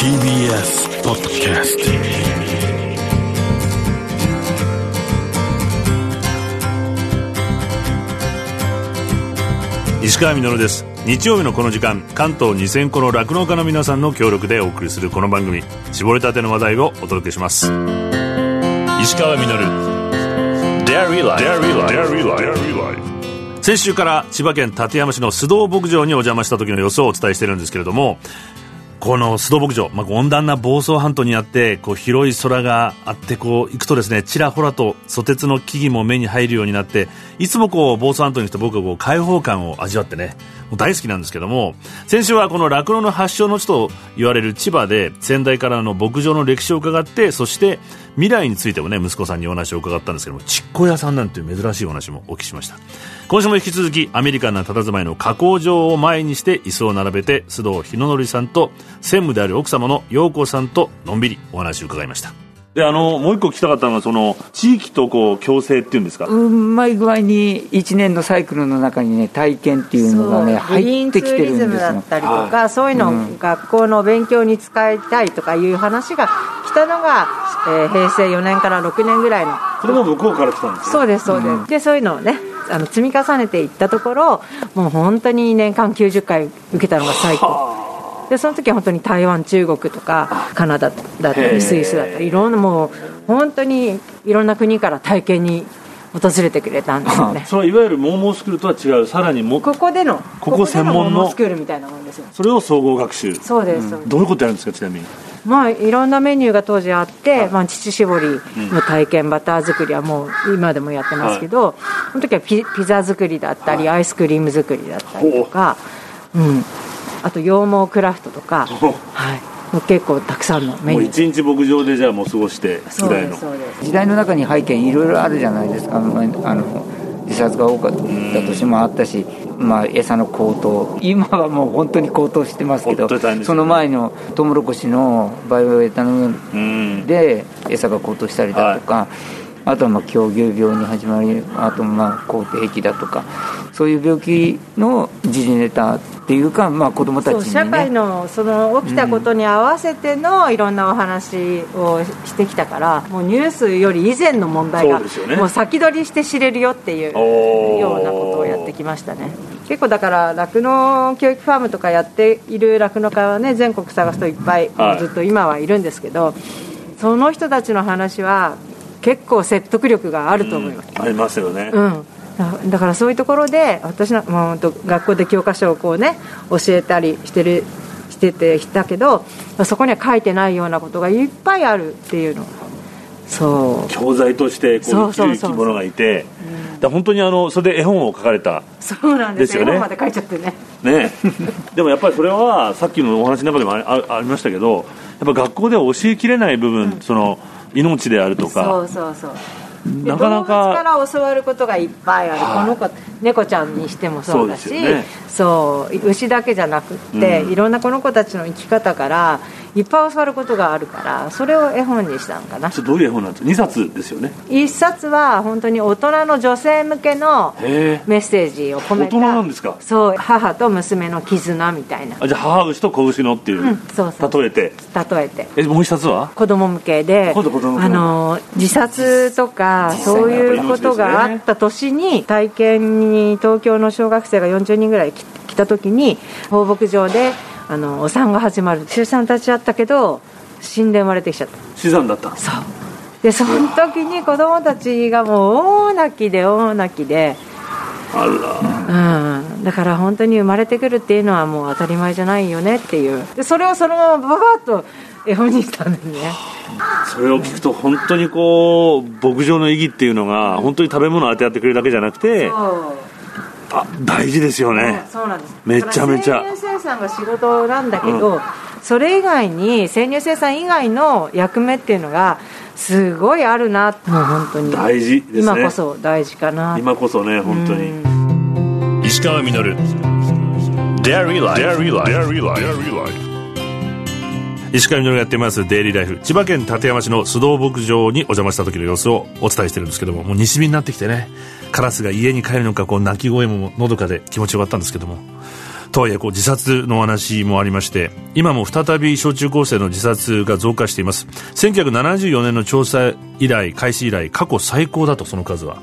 TBS ポッドキャスト石川みのるです。日曜日のこの時間関東2000個の酪農家の皆さんの協力でお送りするこの番組。絞りたての話題をお届けします。石川みのる Dairy Life 先週から千葉県館山市の須藤牧場にお邪魔した時の様子をお伝えしているんですけれどもこの須藤牧場、まあ、温暖な房総半島にあってこう広い空があってこう行くとですねちらほらとソテツの木々も目に入るようになっていつもこう房総半島に来て僕はこう開放感を味わってね大好きなんですけども先週はこの酪農の発祥の地と言われる千葉で先代からの牧場の歴史を伺ってそして未来についてもね息子さんにお話を伺ったんですけどもちっこ屋さんなんていう珍しいお話もお聞きしました。今週も引き続きアメリカンな佇まいの加工場を前にして椅子を並べて須藤日野則さんと専務である奥様の陽子さんとのんびりお話を伺いました。であのもう一個聞きたかったのはその地域とこう共生っていうんですか？うまい具合に1年のサイクルの中にね体験っていうのがね入ってきてるんですよ。だったりとか、そういうのを学校の勉強に使いたいとかいう話が来たのが、えー平成4年から6年ぐらいの。それも向こうから来たんですね。そうですそうです、でそういうのをねあの積み重ねていったところもう本当に年間90回受けたのが最高でその時は本当に台湾中国とかカナダだったりスイスだったりいろんなもう本当にいろんな国から体験に訪れてくれたんですよね。それはいわゆるモーモースクールとは違うさらにもここでのここ専門のモーモースクールみたいなもんですよそれを総合学習。そうです、そうですどういうことやるんですかちなみに？まあいろんなメニューが当時あって、まあ、乳搾りの体験、バター作りはもう今でもやってますけど、その時はピピザ作りだったり、アイスクリーム作りだったりとか、うん、あと羊毛クラフトとか、はい、もう結構たくさんのメニュー。一日牧場でじゃあもう過ごしてそうぐらいの時代の中に背景いろいろあるじゃないですか。あのあの自殺が多かった年もあったし、まあ、餌の高騰。今はもう本当に高騰してますけどね。その前のトウモロコシのバイオエタノールうん。で餌が高騰したりだとか、あとはまあ狂牛病に始まりあとまあ口蹄疫だとかそういう病気の時事ネタっていうか、まあ、子供たちに、ね、社会のその起きたことに合わせてのいろんなお話をしてきたから、もうニュースより以前の問題がもう先取りして知れるよっていうようなことをやってきましたね。結構だから酪農教育ファームとかやっている酪農家はね全国探すといっぱい、はい。ずっと今はいるんですけどその人たちの話は結構説得力があると思います、ありますよね、うん、だだからそういうところで私の、まあ、学校で教科書をこうね教えたりしてるしててしたけどそこには書いてないようなことがいっぱいあるっていうの。そう。教材としてこそううそうそう。生きる生き物がいてだ本当にあのそれで絵本を書かれたそうなんですよ。ね。絵本まで書いちゃってね。ね。でもやっぱりそれはさっきのお話の中でもああありましたけどやっぱ学校では教えきれない部分、その命であるとそかうそうそう。でなかな動物かから教わることがいっぱいある、はい。この子猫ちゃんにしてもそうだし。そうね。牛だけじゃなくって、うん。いろんなこの子たちの生き方からいっぱい教わることがあるからそれを絵本にしたのかな。それどういう絵本なんですか？2冊ですよね。一冊は本当に大人の女性向けのメッセージを込めた大人なんですか？そう母と娘の絆みたいな。あじゃあ母牛と子牛のっていう、うんそうそう。例えて。例えて。えもう一冊は？子供向けで今度子供向けあの自殺とかそういうことがあった年に体験に東京の小学生が40人ぐらい来来た時に放牧場であのお産が始まる。出産立ち会ったけど死んで生まれてきちゃった。死産だったそう。でその時に子供たちがもう大泣きで大泣きで。あら。うん、だから本当に生まれてくるっていうのはもう当たり前じゃないよねっていう。でそれをそのままババッと絵本にしたんですね。それを聞くと本当にこう牧場の意義っていうのが本当に食べ物を当てやってくれるだけじゃなくてあ大事ですよね。そうなんです。めちゃめちゃ乳生産が仕事なんだけど、それ以外に生乳生産以外の役目っていうのがすごいあるなもう本当に。大事ですね。今こそ大事かな。今こそね本当に、うん石川稔.石川みのるがやってますデイリーライフ千葉県館山市の須藤牧場にお邪魔した時の様子をお伝えしてるんですけどももう西日になってきてねカラスが家に帰るのかこう鳴き声ものどかで気持ちよかったんですけどもとはいえこう自殺の話もありまして今も再び小中高生の自殺が増加しています。1974年の調査以来開始以来過去最高だとその数は。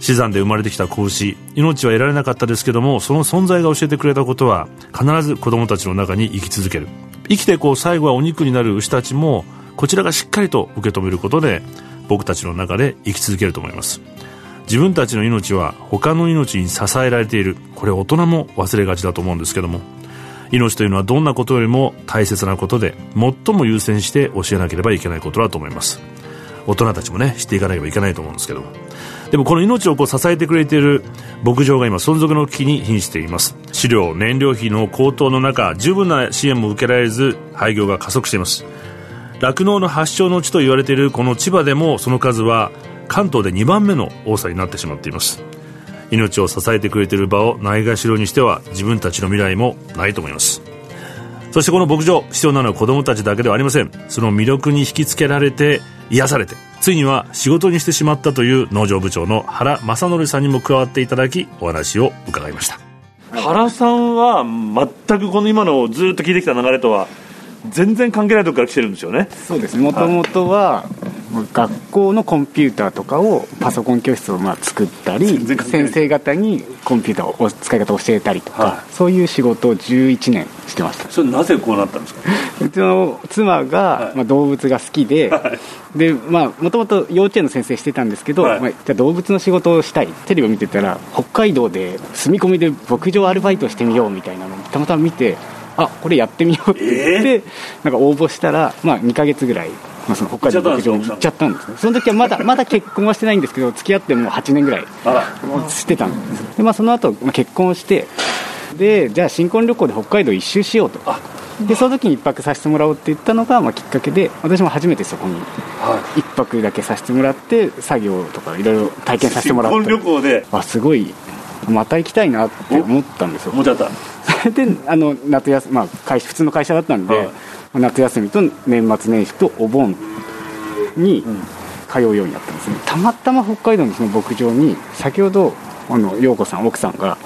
死産で生まれてきた子牛命は得られなかったですけどもその存在が教えてくれたことは必ず子供たちの中に生き続ける。生きてこう最後はお肉になる牛たちもこちらがしっかりと受け止めることで僕たちの中で生き続けると思います。自分たちの命は他の命に支えられている。これ大人も忘れがちだと思うんですけども。命というのはどんなことよりも大切なことで最も優先して教えなければいけないことだと思います。大人たちもね知っていかなければいけないと思うんですけども。でもこの命をこう支えてくれている牧場が今存続の危機に瀕しています。飼料燃料費の高騰の中十分な支援も受けられず廃業が加速しています。酪農の発祥の地と言われているこの千葉でもその数は関東で2番目の多さになってしまっています。命を支えてくれている場をないがしろにしては自分たちの未来もないと思います。そしてこの牧場必要なのは子供たちだけではありません。その魅力に引きつけられて癒されてついには仕事にしてしまったという農場部長の原正則さんにも加わっていただきお話を伺いました。原さんは全くこの今のをずっと聞いてきた流れとは全然関係ないとこから来てるんですよね。そうです。もともとは、学校のコンピューターとかをパソコン教室をまあ作ったり先生方にコンピューターを使い方を教えたりとか、はい、そういう仕事を11年してました。それなぜこうなったんですか？うちの妻が、まあ、動物が好きで、はい、でまあもともと幼稚園の先生してたんですけど、はい、まあ、じゃあ動物の仕事をしたい。テレビを見てたら北海道で住み込みで牧場アルバイトしてみようみたいなのをたまたま見てあこれやってみようって言って、えー、なんか応募したら、まあ、2か月ぐらい、まあ、その北海道の牧場に行っちゃったんですね。その時はまだまだ結婚はしてないんですけど付き合ってもう8年ぐらい。してたんですで、まあ、その後、まあ結婚してでじゃあ新婚旅行で北海道一周しようと。でその時に1泊させてもらおうって言ったのが、まあ、きっかけで私も初めてそこに1泊だけさせてもらって作業とかいろいろ体験させてもらって新婚旅行で。あすごいまた行きたいなって思ったんですよ。思っちゃった。それであの夏休み、まあ、会普通の会社だったんで、はい、夏休みと年末年始とお盆に通うようになったんですね、たまたま北海道のその牧場に先ほどあの陽子さん奥さんが、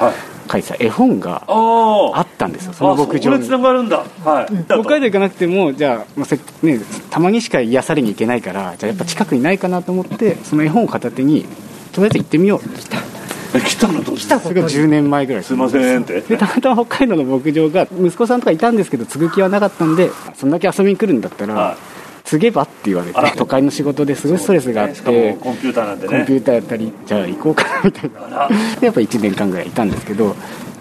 書い。てた絵本があったんですよその牧場に。つながるんだ、はい、北海道行かなくてもじゃあ、ね、たまにしか癒されに行けないからじゃあやっぱ近くにないかなと思ってその絵本を片手にとりあえず行ってみようって来たの？来たそれが10年前ぐらい。すいませんって。でたまたま北海道の牧場が息子さんとかいたんですけど継ぐ気はなかったんでそんだけ遊びに来るんだったら、はい。継げばって言われて都会の仕事ですごいストレスがあって、ね、コンピューターなんて、ね、コンピューターやったりじゃあ行こうかなみたいな。でやっぱ1年間ぐらいいたんですけどやっ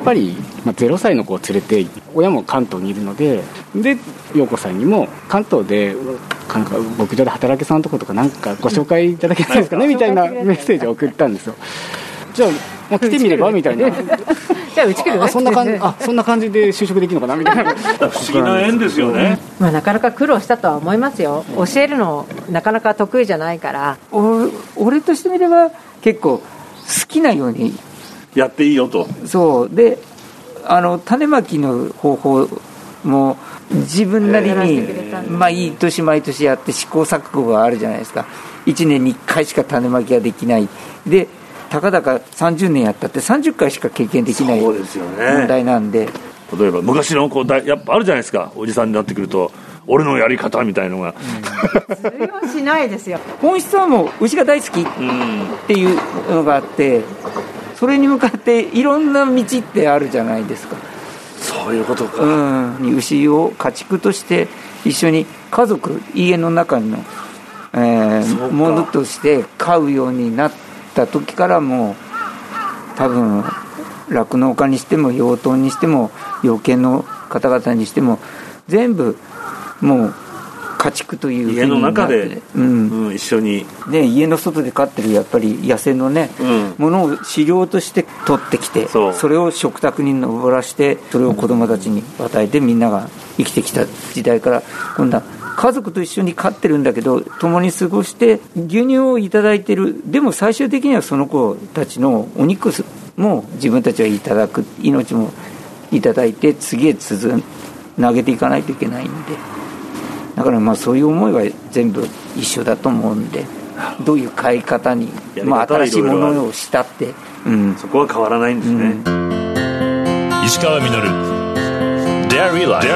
ぱり、まあ、0歳の子を連れて親も関東にいるのでで陽子さんにも関東でなんか牧場で働けそうなとことかなんかご紹介いただけないですかねみたいなメッセージを送ったんですよじゃあまあ、来てみればみたいな。じゃあうち来るそんな感じあそんな感じで就職できるのかなみたいな。不思議な縁ですよね、まあ、なかなか苦労したとは思いますよ。教えるのなかなか得意じゃないから。俺としてみれば結構好きなように。やっていいよと。そう。であの種まきの方法も自分なりに毎年毎年やって試行錯誤があるじゃないですか。1年に1回しか種まきができない。でたかだか30年やったって30回しか経験できない問題なんで、ね、例えば昔のこうだやっぱあるじゃないですか。おじさんになってくると俺のやり方みたいのが、うん、通用しないですよ。本質はもう牛が大好きっていうのがあってそれに向かっていろんな道ってあるじゃないですか。そういうことか、うん、牛を家畜として一緒に家族家の中の、えー、ものとして飼うようになってった時からもう多分酪農家にしても養豚にしても養犬の方々にしても全部もう家畜という家の中で、うん、うん、一緒に、ね、家の外で飼ってるやっぱり野生のね、うん、ものを飼料として取ってきてそれを食卓に上らしてそれを子供たちに与えてみんなが生きてきた時代から今度は家族と一緒に飼ってるんだけど共に過ごして牛乳を頂いてる。でも最終的にはその子たちのお肉も自分たちはいただく。命もいただいて次へつ投げていかないといけないんで。だからまあそういう思いは全部一緒だと思うんで。どういう飼い方にまあ、新しいものをしたって、うん、そこは変わらないんですね、うん。石川稔。Dairy Life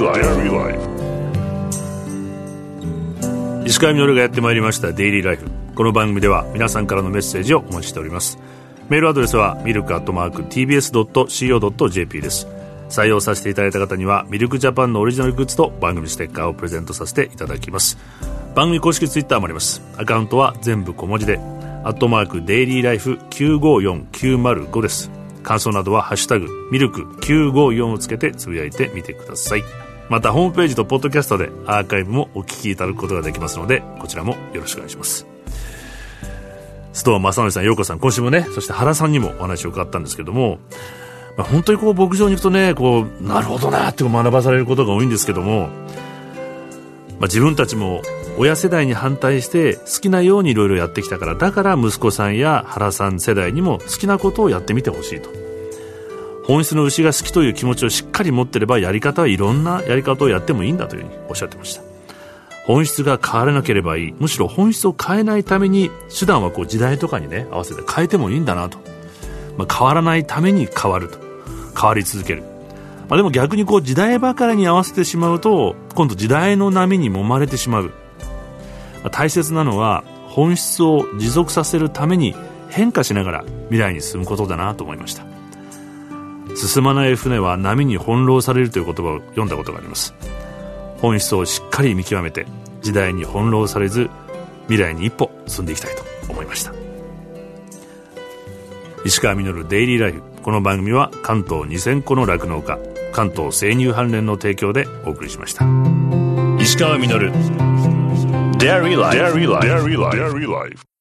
Life 石川稔がやってまいりましたデイリーライフ。この番組では皆さんからのメッセージをお待ちしております。メールアドレスはミルクアットマーク TBS.CO.JP です。採用させていただいた方にはミルクジャパンのオリジナルグッズと番組ステッカーをプレゼントさせていただきます。番組公式ツイッターもあります。アカウントは全部小文字でアットマークデイリーライフ954905です。感想などは「ハッシュタグミルク954」をつけてつぶやいてみてください。またホームページとポッドキャストでアーカイブもお聞きいただくことができますのでこちらもよろしくお願いします。須藤正則さん、陽子さん、今週もね、そして原さんにもお話を伺ったんですけども、まあ、本当にこう牧場に行くとね、こう、なるほどなって学ばされることが多いんですけども、まあ、自分たちも親世代に反対して好きなようにいろいろやってきたからだから息子さんや原さん世代にも好きなことをやってみてほしいと。本質の牛が好きという気持ちをしっかり持ってればやり方はいろんなやり方をやってもいいんだというふうにおっしゃってました。本質が変わらなければいい。むしろ本質を変えないために手段はこう時代とかにね合わせて変えてもいいんだなと、まあ、変わらないために変わると。変わり続ける。まあ、でも逆にこう時代ばかりに合わせてしまうと今度時代の波に揉まれてしまう。まあ大切なのは本質を持続させるために変化しながら未来に進むことだなと思いました。進まない船は波に翻弄されるという言葉を読んだことがあります本質をしっかり見極めて時代に翻弄されず未来に一歩進んでいきたいと思いました石川稔デイリーライフこの番組は関東2000個の酪農家関東生乳関連の提供でお送りしました石川稔 Dairy Life. Dairy Life. Dairy Life.